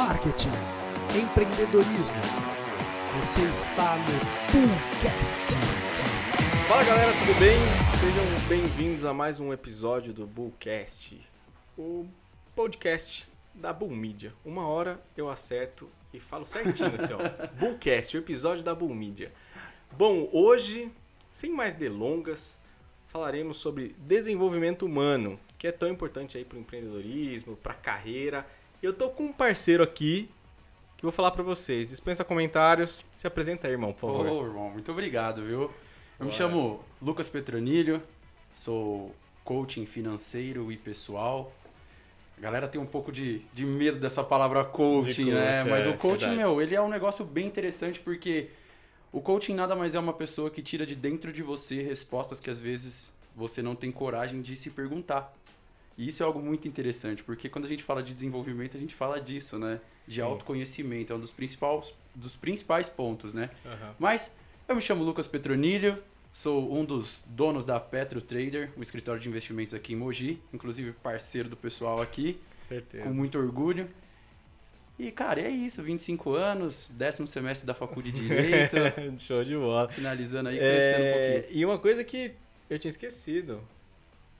marketing, empreendedorismo. Você está no Poolcast. Fala galera, tudo bem? Sejam bem-vindos a mais um episódio do Bullcast, o podcast da Bull Media. Uma hora eu acerto e falo certinho assim, ó. Bullcast, o episódio da Bull Media. Bom, hoje, sem mais delongas, falaremos sobre desenvolvimento humano, que é tão importante aí para o empreendedorismo, para a carreira. Eu tô com um parceiro aqui que vou falar para vocês. Dispensa comentários. Se apresenta aí, irmão, por favor. Ô, irmão, muito obrigado, viu? Eu Bora. me chamo Lucas Petronilho, sou coaching financeiro e pessoal. A galera tem um pouco de, de medo dessa palavra coaching, né? coach, Mas é, o coaching, verdade. meu, ele é um negócio bem interessante porque o coaching nada mais é uma pessoa que tira de dentro de você respostas que às vezes você não tem coragem de se perguntar. E isso é algo muito interessante, porque quando a gente fala de desenvolvimento, a gente fala disso, né? De Sim. autoconhecimento, é um dos principais, dos principais pontos, né? Aham. Mas eu me chamo Lucas Petronilho, sou um dos donos da Petro Trader, um escritório de investimentos aqui em Mogi, inclusive parceiro do pessoal aqui, Certeza. com muito orgulho. E, cara, é isso, 25 anos, décimo semestre da Faculdade de Direito, Show de bola. finalizando aí, conhecendo um É, pouquinho. e uma coisa que eu tinha esquecido.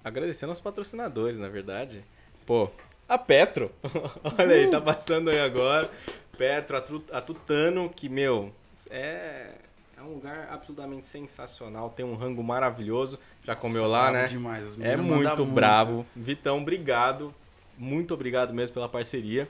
Agradecendo aos patrocinadores, na verdade. Pô, a Petro. Olha aí, tá passando aí agora. Petro, a, Tutano, que, meu, é, é um lugar absolutamente sensacional. Tem um rango maravilhoso. Já comeu Nossa, lá, né? demais, É meninos mandam muito bravo. Vitão, obrigado. Muito obrigado mesmo pela parceria.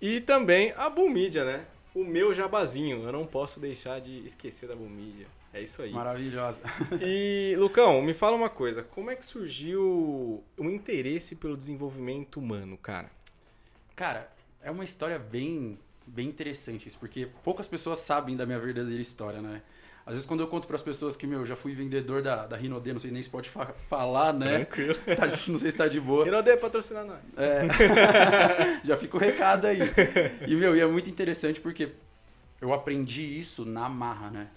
E também a Bull Media, né? O meu jabazinho. Eu não posso deixar de esquecer da Bull Media. É isso aí. Maravilhosa. E, Lucão, me fala uma coisa. Como é que surgiu o interesse pelo desenvolvimento humano, cara? Cara, é uma história bem, bem interessante isso, porque poucas pessoas sabem da minha verdadeira história, né? Às vezes quando eu conto para as pessoas que, meu, já fui vendedor da, da Rinodê, não sei nem se pode fa- falar, né? Tranquilo. Tá, não sei se tá de boa. Rinodê, patrocina nós. É. Já fica o recado aí. E, meu, e é muito interessante porque eu aprendi isso na marra, né?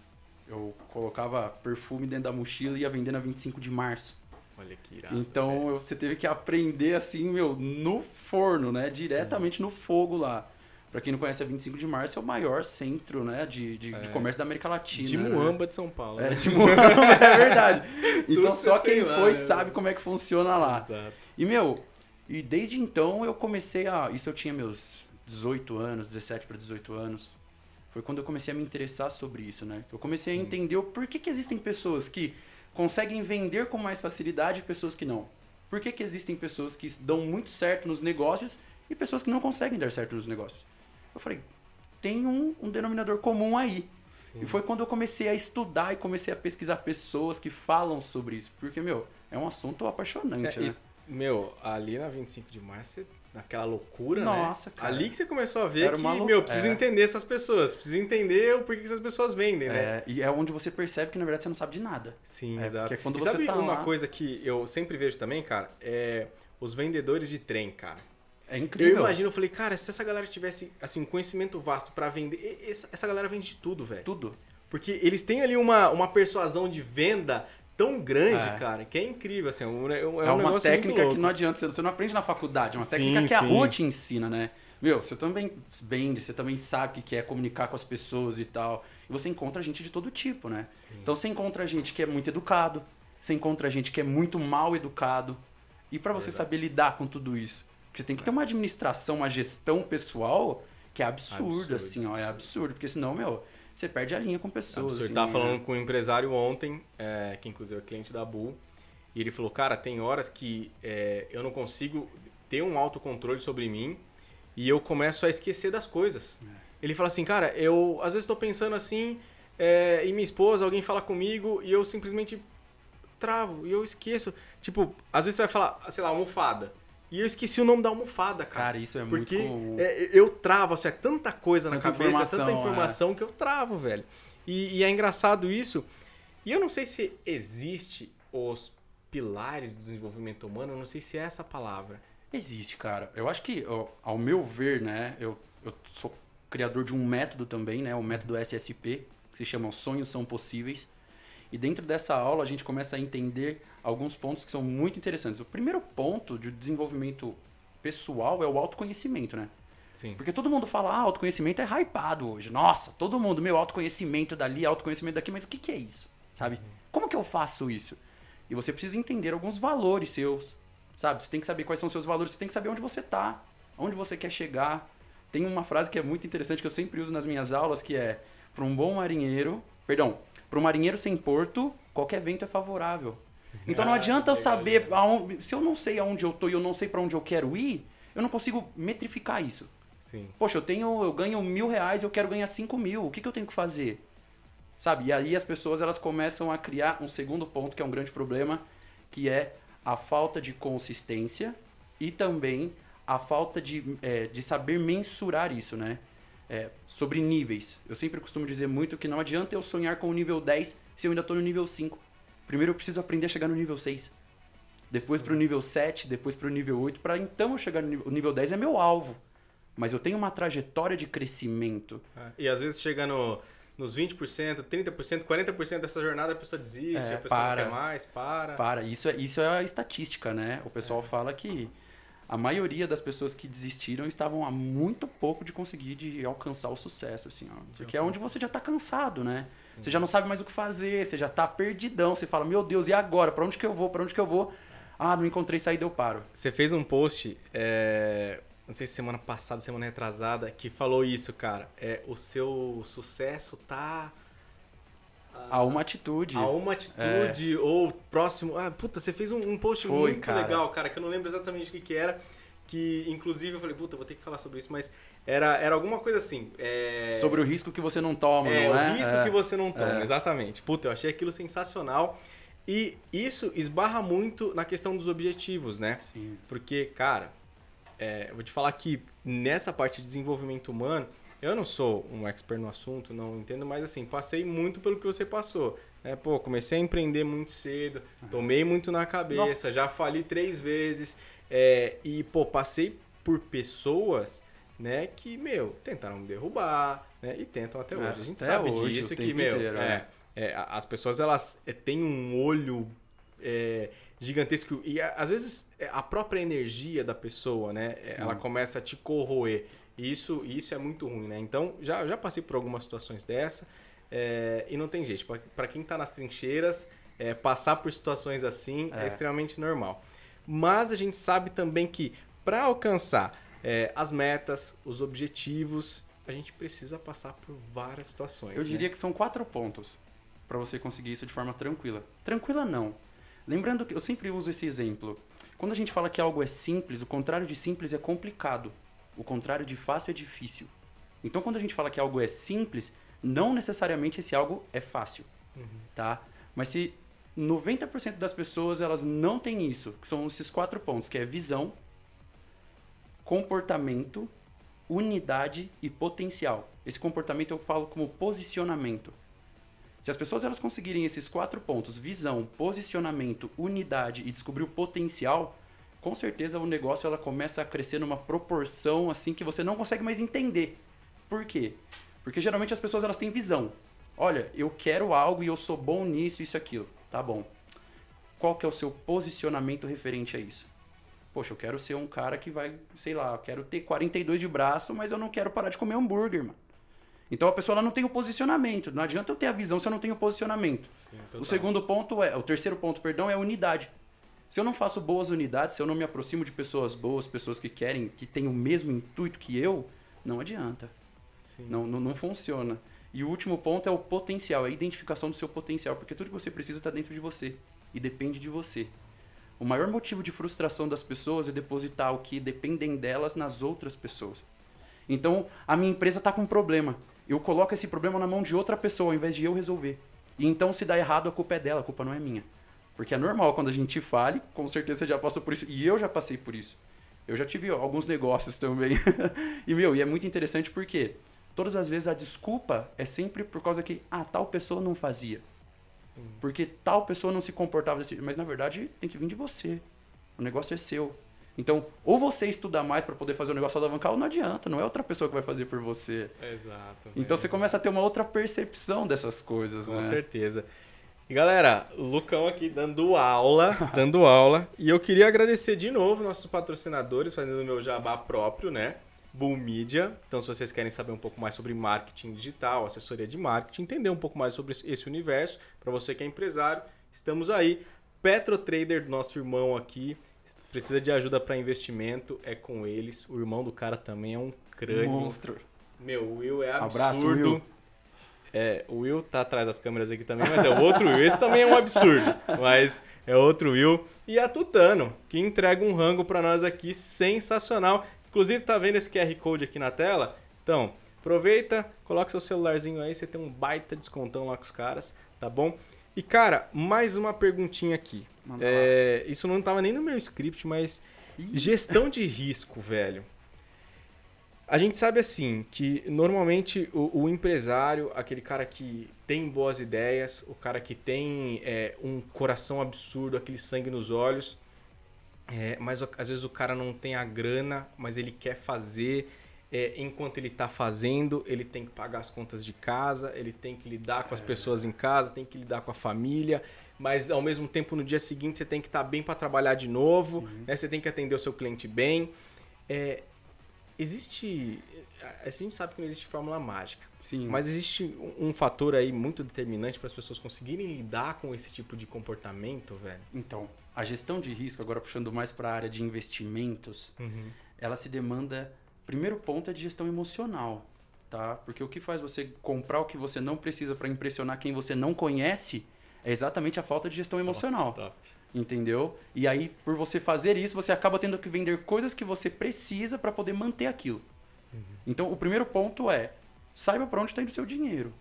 Eu colocava perfume dentro da mochila e ia vender na 25 de março. Olha que irado. Então eu- você teve que aprender assim, meu, no forno, né? Diretamente no fogo lá. Pra quem não conhece, a 25 de março é o maior centro, né? De, de, de É. comércio da América Latina. de né? Muamba de São Paulo. É, né? de Muamba, é verdade. Então só quem lá, foi né? sabe como é que funciona lá. Exato. E, meu, e desde então eu comecei a. Isso eu tinha meus 18 anos, 17 para 18 anos. Foi quando eu comecei a me interessar sobre isso, né? Eu comecei a entender o porquê que existem pessoas que conseguem vender com mais facilidade e pessoas que não. Por que, que existem pessoas que dão muito certo nos negócios e pessoas que não conseguem dar certo nos negócios? Eu falei, tem um, um denominador comum aí. Sim. E foi quando eu comecei a estudar e comecei a pesquisar pessoas que falam sobre isso. Porque, meu, é um assunto apaixonante, É, né? e, meu, ali na 25 de março, você- naquela loucura, Nossa, né? cara. Ali que você começou a ver Era que, uma lou- meu, precisa é. entender essas pessoas. Precisa entender o porquê que essas pessoas vendem, né? É, e é onde você percebe que na verdade você não sabe de nada. Sim, É, exato. porque quando e você sabe tá uma lá- coisa que eu sempre vejo também, cara? É os vendedores de trem, cara. É Eu incrível. imagino, eu falei, cara, se essa galera tivesse, assim, um conhecimento vasto pra vender... Essa, essa galera vende de tudo, velho. tudo. Porque eles têm ali uma, uma persuasão de venda tão grande, É. cara, que é incrível, assim. É, um, é um É, uma técnica que não adianta, você- você não aprende na faculdade, é uma Sim, técnica que a sim. rua te ensina, né? Meu, você também vende, você também sabe o que é comunicar com as pessoas e tal. E você encontra gente de todo tipo, né? Sim. Então você encontra gente que é muito educado, você encontra gente que é muito mal educado. E pra você saber lidar com tudo isso, você tem que ter uma administração, uma gestão pessoal que é absurdo, Absurdo, assim, ó, é absurdo, porque senão, meu, você perde a linha com pessoas. Absurdo. assim, Tava né? falando com um empresário ontem, é, que inclusive é cliente da Bull, e ele falou, cara, tem horas que é, eu não consigo ter um autocontrole sobre mim e eu começo a esquecer das coisas. É. Ele fala assim, cara, eu às vezes estou pensando assim, é, e minha esposa, alguém fala comigo e eu simplesmente travo e eu esqueço. Tipo, às vezes você vai falar, sei lá, almofada. E eu esqueci o nome da almofada, cara. Cara, isso é Porque muito comum. é, eu travo, assim, é tanta coisa na Tanta cabeça, é tanta informação que eu travo, velho. E, e é engraçado isso. E eu não sei se existe os pilares do desenvolvimento humano, eu não sei se é essa palavra. Existe, cara. Eu acho que, ao meu ver, né, eu, eu sou criador de um método também, né, o método SSP, que se chama Os Sonhos São Possíveis. E dentro dessa aula a gente começa a entender alguns pontos que são muito interessantes. O primeiro ponto de desenvolvimento pessoal é o autoconhecimento, né? Sim. Porque todo mundo fala, ah, autoconhecimento é hypado hoje. Nossa, todo mundo, meu, autoconhecimento dali, autoconhecimento daqui, mas o que, que é isso? Sabe? Como que eu faço isso? E você precisa entender alguns valores seus, sabe? Você tem que saber quais são os seus valores, você tem que saber onde você tá, onde você quer chegar. Tem uma frase que é muito interessante que eu sempre uso nas minhas aulas, que é para um bom marinheiro, perdão, para um marinheiro sem porto, qualquer vento é favorável. Então não Ah, adianta eu saber aonde, se eu não sei aonde eu tô e eu não sei para onde eu quero ir, eu não consigo metrificar isso. Sim. Poxa, eu tenho, eu ganho mil reais, eu quero ganhar cinco mil. O que, que eu tenho que fazer? Sabe? E aí as pessoas elas começam a criar um segundo ponto que é um grande problema, que é a falta de consistência e também a falta de, é, de saber mensurar isso, né? É, sobre níveis. Eu sempre costumo dizer muito que não adianta eu sonhar com o nível 10 se eu ainda estou no nível 5. Primeiro eu preciso aprender a chegar no nível 6. Depois para o nível 7, depois para o nível 8, para então eu chegar no nível, o nível 10 é meu alvo. Mas eu tenho uma trajetória de crescimento. É, E às vezes chega no, nos 20%, 30%, 40% dessa jornada a pessoa desiste, É, a pessoa para. não quer mais, para. Para, isso é, isso é a estatística, né? O pessoal fala que a maioria das pessoas que desistiram estavam há muito pouco de conseguir de alcançar o sucesso, assim, ó. Porque é onde você já tá cansado, né? Você já não sabe mais o que fazer, você já tá perdidão, você fala, meu Deus, e agora? Pra onde que eu vou? Pra onde que eu vou? Ah, não encontrei saída, eu paro. Você fez um post, é, não sei se semana passada, semana retrasada, que falou isso, cara. É, o seu sucesso tá Há uma atitude. a uma atitude ou próximo. Ah, puta, você fez um, um post Foi, muito cara. legal, cara, que eu não lembro exatamente o que, que era. Que inclusive eu falei, puta, vou ter que falar sobre isso, mas era, era alguma coisa assim. é, Sobre o risco que você não toma, É, não o é? risco É. que você não toma, É. exatamente. Puta, eu achei aquilo sensacional. E isso esbarra muito na questão dos objetivos, né? Sim. Porque, cara, é, eu vou te falar que nessa parte de desenvolvimento humano, eu não sou um expert no assunto, não entendo, mas assim, passei muito pelo que você passou. Né? Pô, comecei a empreender muito cedo, tomei muito na cabeça, Nossa. já fali três vezes. é, e, pô, passei por pessoas, né, que, meu, tentaram me derrubar, né? E tentam até É, hoje. A gente sabe hoje, disso que, meu, inteiro, é, é, a- as pessoas elas é, têm um olho é, gigantesco e às vezes é, a própria energia da pessoa, né, é, ela começa a te corroer. E isso, isso é muito ruim, né? Então, já, já passei por algumas situações dessa é, e não tem jeito. Pra quem tá nas trincheiras, é, passar por situações assim é. É. extremamente normal. Mas a gente sabe também que para alcançar é, as metas, os objetivos, a gente precisa passar por várias situações. Eu né? diria que são quatro pontos para você conseguir isso de forma tranquila. Tranquila não. Lembrando que eu sempre uso esse exemplo. Quando a gente fala que algo é simples, o contrário de simples é complicado. O contrário de fácil é difícil. Então, quando a gente fala que algo é simples, não necessariamente esse algo é fácil, tá? Mas se 90% das pessoas elas não têm isso, que são esses quatro pontos, que é visão, comportamento, unidade e potencial. Esse comportamento eu falo como posicionamento. Se as pessoas elas conseguirem esses quatro pontos, visão, posicionamento, unidade e descobrir o potencial, com certeza o negócio ela começa a crescer numa proporção assim que você não consegue mais entender. Por quê? Porque geralmente as pessoas elas têm visão. Olha, eu quero algo e eu sou bom nisso, isso e aquilo. Tá bom. Qual que é o seu posicionamento referente a isso? Poxa, eu quero ser um cara que vai, sei lá, eu quero ter 42 de braço, mas eu não quero parar de comer hambúrguer, mano. Então a pessoa ela não tem o posicionamento. Não adianta eu ter a visão se eu não tenho o posicionamento. Sim, O segundo ponto é, o terceiro ponto, perdão, é a unidade. Se eu não faço boas unidades, se eu não me aproximo de pessoas boas, pessoas que querem, que têm o mesmo intuito que eu, não adianta. Sim. Não, não, não funciona. E o último ponto é o potencial, é a identificação do seu potencial, porque tudo que você precisa está dentro de você e depende de você. O maior motivo de frustração das pessoas é depositar o que dependem delas nas outras pessoas. Então, a minha empresa está com um problema. Eu coloco esse problema na mão de outra pessoa ao invés de eu resolver. E então, se dá errado, a culpa é dela, a culpa não é minha. Porque é normal quando a gente fale, com certeza você já passou por isso. E eu já passei por isso. Eu já tive alguns negócios também. e, meu, e é muito interessante porque todas as vezes a desculpa é sempre por causa que, ah, tal pessoa não fazia. Sim. Porque tal pessoa não se comportava desse Mas na verdade tem que vir de você. O negócio é seu. Então, ou você estudar mais para poder fazer o negócio alavancar, ou não adianta, não é outra pessoa que vai fazer por você. Exato. Então é. você começa a ter uma outra percepção dessas coisas, Com né? certeza. E galera, Lucão aqui dando aula, dando aula. E eu queria agradecer de novo nossos patrocinadores, fazendo o meu jabá próprio, né? Bull Media. Então, se vocês querem saber um pouco mais sobre marketing digital, assessoria de marketing, entender um pouco mais sobre esse universo, para você que é empresário, estamos aí. Petro Trader, nosso irmão aqui, precisa de ajuda para investimento, é com eles. O irmão do cara também é um crânio. Monstro. Meu, Will é absurdo. Abraço, Will. É, o Will tá atrás das câmeras aqui também, mas é o outro Will. Esse também é um absurdo, mas é outro Will. E a Tutano, que entrega um rango para nós aqui sensacional. Inclusive, tá vendo esse QR Code aqui na tela? Então, aproveita, coloca seu celularzinho aí, você tem um baita descontão lá com os caras, tá bom? E, cara, mais uma perguntinha aqui. É, isso não tava nem no meu script, mas gestão de risco, velho. A gente sabe assim que normalmente o, o empresário, aquele cara que tem boas ideias, o cara que tem é, um coração absurdo, aquele sangue nos olhos, é, mas às vezes o cara não tem a grana, mas ele quer fazer. é, enquanto ele está fazendo, ele tem que pagar as contas de casa, ele tem que lidar com as pessoas em casa, tem que lidar com a família, mas ao mesmo tempo no dia seguinte você tem que estar bem para trabalhar de novo, né? você tem que atender o seu cliente bem. É, existe. A gente sabe que não existe fórmula mágica. Sim. Mas existe um um fator aí muito determinante para as pessoas conseguirem lidar com esse tipo de comportamento, velho. Então, a gestão de risco, agora puxando mais para a área de investimentos, ela se demanda. Primeiro ponto é de gestão emocional, tá? Porque o que faz você comprar o que você não precisa para impressionar quem você não conhece é exatamente a falta de gestão emocional. Top. Entendeu? E aí, por você fazer isso, você acaba tendo que vender coisas que você precisa para poder manter aquilo. Então, o primeiro ponto é: saiba para onde está indo o seu dinheiro.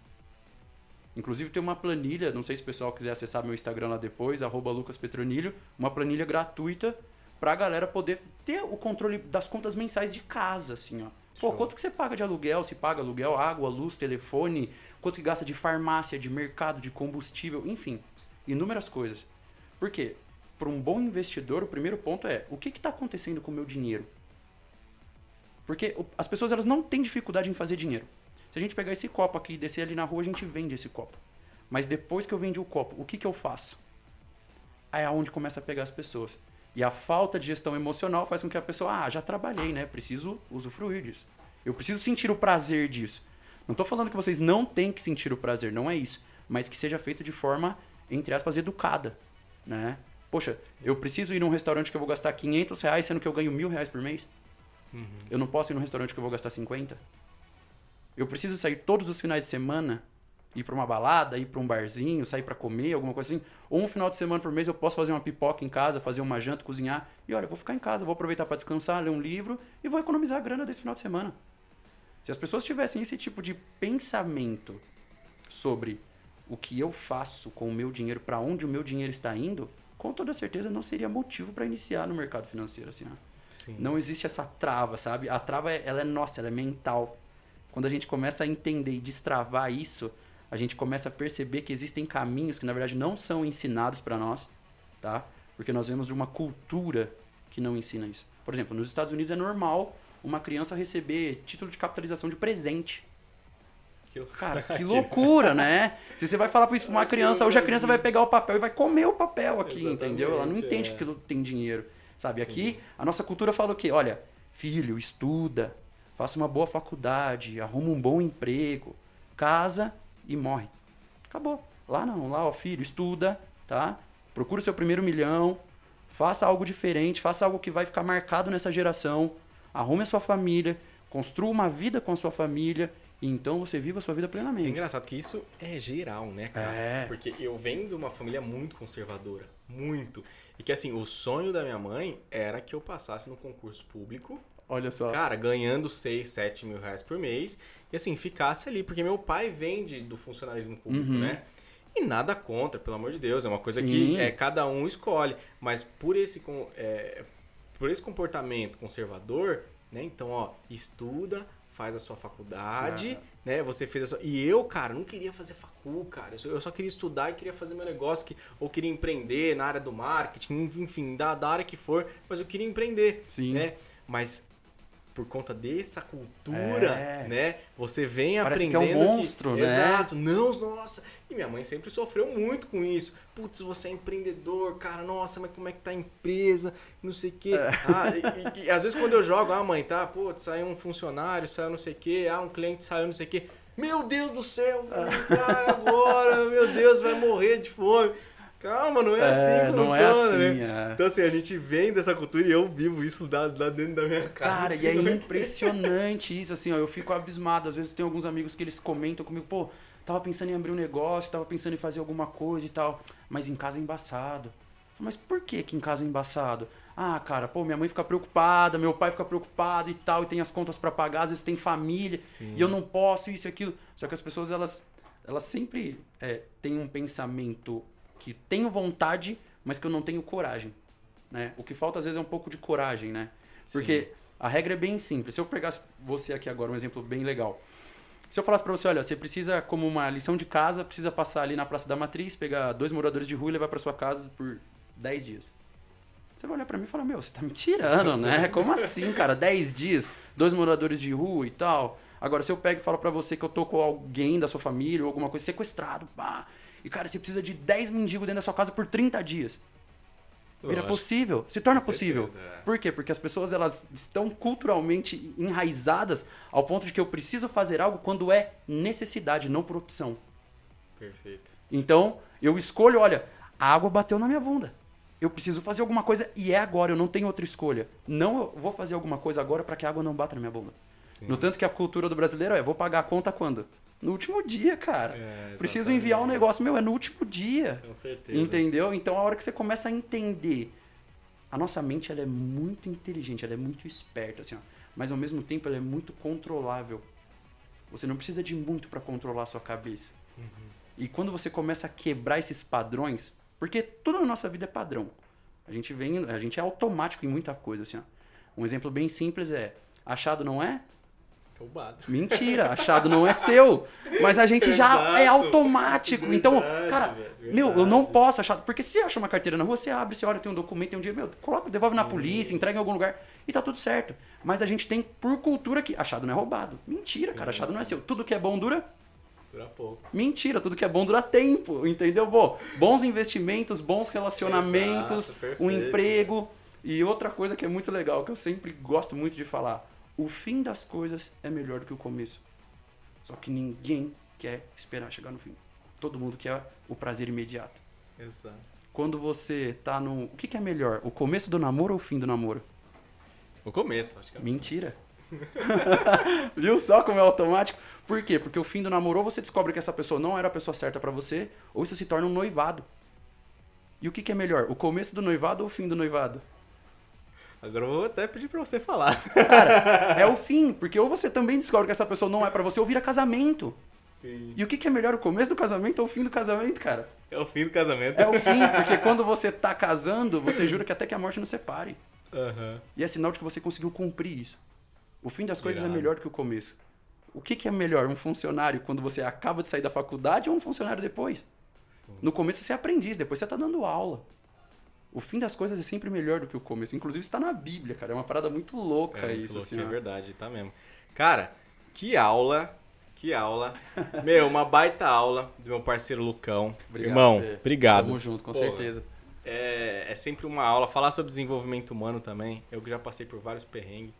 Inclusive, tem uma planilha, não sei se o pessoal quiser acessar meu Instagram lá depois, arroba Lucas Petronilho, uma planilha gratuita pra galera poder ter o controle das contas mensais de casa, assim, ó. Pô, Show. quanto que você paga de aluguel? Se paga aluguel, água, luz, telefone, quanto que gasta de farmácia, de mercado, de combustível, enfim, inúmeras coisas. Por quê? Para um bom investidor, o primeiro ponto é o que está acontecendo com o meu dinheiro? Porque as pessoas elas não têm dificuldade em fazer dinheiro. Se a gente pegar esse copo aqui e descer ali na rua, a gente vende esse copo. Mas depois que eu vendi o copo, o que, que eu faço? Aí é onde começa a pegar as pessoas. E a falta de gestão emocional faz com que a pessoa, ah, já trabalhei, né? Preciso usufruir disso. Eu preciso sentir o prazer disso. Não tô falando que vocês não têm que sentir o prazer, não é isso. Mas que seja feito de forma, entre aspas, educada, né? Poxa, eu preciso ir num restaurante que eu vou gastar 500 reais, sendo que eu ganho mil reais por mês? Eu não posso ir num restaurante que eu vou gastar 50? Eu preciso sair todos os finais de semana, ir pra uma balada, ir pra um barzinho, sair pra comer, alguma coisa assim. Ou um final de semana por mês eu posso fazer uma pipoca em casa, fazer uma janta, cozinhar. E olha, eu vou ficar em casa, vou aproveitar pra descansar, ler um livro e vou economizar a grana desse final de semana. Se as pessoas tivessem esse tipo de pensamento sobre o que eu faço com o meu dinheiro, pra onde o meu dinheiro está indo, com toda certeza não seria motivo pra iniciar no mercado financeiro assim, ó. Sim. Não existe essa trava, sabe? A trava, ela é nossa, ela é mental. Quando a gente começa a entender e destravar isso, a gente começa a perceber que existem caminhos que, na verdade, não são ensinados para nós, tá? Porque nós vemos de uma cultura que não ensina isso. Por exemplo, nos Estados Unidos é normal uma criança receber título de capitalização de presente. Que- Cara, que loucura, né? Se você vai falar pra isso pra uma criança, hoje a criança vai pegar o papel e vai comer o papel aqui, Exatamente, entendeu? Ela não entende é. que aquilo tem dinheiro. Sabe? Aqui, a nossa cultura fala o quê? Olha, filho, estuda, faça uma boa faculdade, arruma um bom emprego, casa e morre. Acabou. Lá não, lá, ó, filho, estuda, tá? Procura o seu primeiro milhão, faça algo diferente, faça algo que vai ficar marcado nessa geração, arrume a sua família, construa uma vida com a sua família então você viva a sua vida É plenamente. engraçado que isso é geral, né, cara? É. Porque eu venho de uma família muito conservadora. Muito. E que assim, o sonho da minha mãe era que eu passasse no concurso público, Olha só. cara, ganhando 6, 7 mil reais por mês. E assim, ficasse ali. Porque meu pai vende do funcionalismo público, Uhum. né? E nada contra, pelo amor de Deus. É uma coisa Sim. que é, cada um escolhe. Mas por esse, é, por esse comportamento conservador, né? Então, ó, estuda, faz a sua faculdade, Ah. né? Você fez a sua... E eu, cara, não queria fazer facul, cara. Eu só, eu só queria estudar e queria fazer meu negócio, que, ou queria empreender na área do marketing, enfim, da, da área que for, mas eu queria empreender, Sim. né? Mas por conta dessa cultura, É. né? Você vem Parece que é aprendendo um monstro, né? Exato. Não, nossa. E minha mãe sempre sofreu muito com isso. Putz, você é empreendedor, cara. Nossa, mas como é que tá a empresa? Não sei o quê. É. Ah, e, e- e às vezes quando eu jogo, ah, mãe, tá, putz, saiu um funcionário, saiu não sei o quê. Ah, um cliente saiu não sei o quê. Meu Deus do céu, cara, agora, meu Deus, vai morrer de fome. Calma, não é, É, assim que não é funciona, assim, né? é. Então, assim, a gente vem dessa cultura e eu vivo isso lá, lá dentro da minha casa. Cara, assim, e é como que impressionante isso, assim, ó, eu fico abismado. Às vezes tem alguns amigos que eles comentam comigo, pô, tava pensando em abrir um negócio, tava pensando em fazer alguma coisa e tal, mas em casa é embaçado. Falo, Mas por que que em casa é embaçado? Ah, cara, pô, minha mãe fica preocupada, meu pai fica preocupado e tal, e tem as contas pra pagar, às vezes tem família, Sim. e eu não posso, isso e aquilo. Só que as pessoas, elas, elas sempre é, têm um pensamento que tenho vontade, mas que eu não tenho coragem. Né? O que falta às vezes é um pouco de coragem, né? Porque a regra é bem simples. Se eu pegasse você aqui agora, um exemplo bem legal. Se eu falasse pra você, olha, você precisa, como uma lição de casa, precisa passar ali na Praça da Matriz, pegar dois moradores de rua e levar pra sua casa por 10 dias. Você vai olhar pra mim e falar, meu, você tá me tirando, né? Como assim, cara? 10 dias, dois moradores de rua e tal. Agora, se eu pego e falo pra você que eu tô com alguém da sua família ou alguma coisa sequestrado, pá. E, cara, você precisa de 10 mendigos dentro da sua casa por 30 dias. Vira Lógico. possível, se torna Com possível. certeza, é. Por quê? Porque as pessoas elas estão culturalmente enraizadas ao ponto de que eu preciso fazer algo quando é necessidade, não por opção. Perfeito. Então, eu escolho, olha, a água bateu na minha bunda. Eu preciso fazer alguma coisa e é agora, eu não tenho outra escolha. Não eu vou fazer alguma coisa agora para que a água não bata na minha bunda. Sim. No tanto que a cultura do brasileiro é, vou pagar a conta quando? No último dia, cara. É, Preciso enviar um negócio, meu, é no último dia. Com certeza. Entendeu? Então a hora que você começa a entender, a nossa mente ela é muito inteligente, ela é muito esperta, assim, ó, mas ao mesmo tempo ela é muito controlável. Você não precisa de muito para controlar a sua cabeça. E quando você começa a quebrar esses padrões, porque tudo na nossa vida é padrão. A gente vem, a gente é automático em muita coisa, assim, ó. Um exemplo bem simples é, achado não é? Roubado. Mentira, achado não é seu. Mas a gente já Exato. é automático. então, Verdade, cara, velho, meu, eu não verdade. posso achar. Porque se você acha uma carteira na rua, você abre, você olha, tem um documento, tem um dia, meu, coloca, devolve na polícia, entrega em algum lugar e tá tudo certo. Mas a gente tem por cultura que achado não é roubado. Mentira, Sim, cara, achado não é sim. seu. Tudo que é bom dura. Dura pouco. Mentira, tudo que é bom dura tempo, entendeu? Bom, bons investimentos, bons relacionamentos, Exato, um emprego. E outra coisa que é muito legal, que eu sempre gosto muito de falar: o fim das coisas é melhor do que o começo. Só que ninguém quer esperar chegar no fim. Todo mundo quer o prazer imediato. Exato. Quando você tá no. O que, que é melhor? O começo do namoro ou o fim do namoro? O começo, acho que é. Mentira. Viu só como é automático? Por quê? Porque o fim do namoro, ou você descobre que essa pessoa não era a pessoa certa pra você, ou isso se torna um noivado. E o que, que é melhor? O começo do noivado ou o fim do noivado? Agora eu vou até pedir pra você falar. Cara, é o fim, porque ou você também descobre que essa pessoa não é pra você, ou vira casamento. Sim. E o que, que é melhor, o começo do casamento ou o fim do casamento, cara? É o fim do casamento. É o fim, porque quando você tá casando, você jura que até que a morte nos separe. Aham. E é sinal de que você conseguiu cumprir isso. O fim das coisas é Irado. melhor do que o começo. O que, que é melhor? Um funcionário quando você acaba de sair da faculdade ou um funcionário depois? Sim. No começo você é aprendiz, depois você tá dando aula. O fim das coisas é sempre melhor do que o começo. Inclusive está na Bíblia, cara. É uma parada muito louca É, isso, louco, assim. é ó. verdade, tá mesmo. Cara, que aula, que aula. Meu, uma baita aula do meu parceiro Lucão. Obrigado, Irmão, Fê. obrigado. Tamo junto, com Pô, certeza. É, é sempre uma aula. Falar sobre desenvolvimento humano também. Eu que já passei por vários perrengues.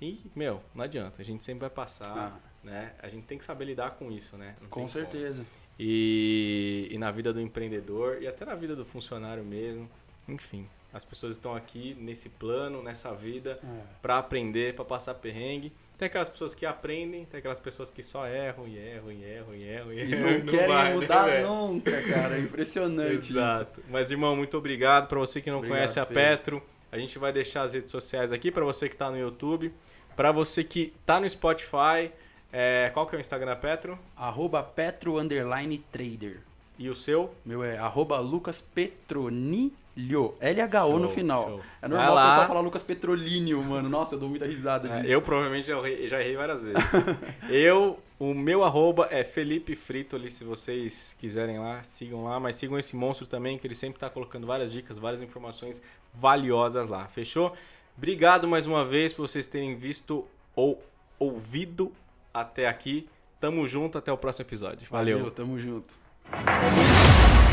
E, meu, não adianta. A gente sempre vai passar, né? A gente tem que saber lidar com isso, né? Não Com certeza. E, e na vida do empreendedor e até na vida do funcionário mesmo. Enfim, as pessoas estão aqui nesse plano, nessa vida, É. pra aprender, pra passar perrengue. Tem aquelas pessoas que aprendem, tem aquelas pessoas que só erram e erram e erram e erram e E erram. não querem vai, né, mudar velho? nunca, cara. É impressionante isso. Exato. Mas, irmão, muito obrigado. Pra você que não Obrigado, conhece a Fê. Petro, a gente vai deixar as redes sociais aqui. Pra você que tá no YouTube. Pra você que tá no Spotify. é, qual que é o Instagram da Petro? Arroba Petro Underline Trader. E o seu? Meu é arroba Lucas Petronilho. LHO no Show, final. show. É normal o pessoal falar Lucas Petrolíneo, mano. Nossa, eu dou muita risada É, eu provavelmente já errei, já errei várias vezes. eu, o meu arroba é Felipe Fritoli, se vocês quiserem lá, sigam lá, mas sigam esse monstro também, que ele sempre tá colocando várias dicas, várias informações valiosas lá, fechou? Obrigado mais uma vez por vocês terem visto ou ouvido até aqui. Tamo junto, até o próximo episódio. Valeu. Tamo junto. Thank you.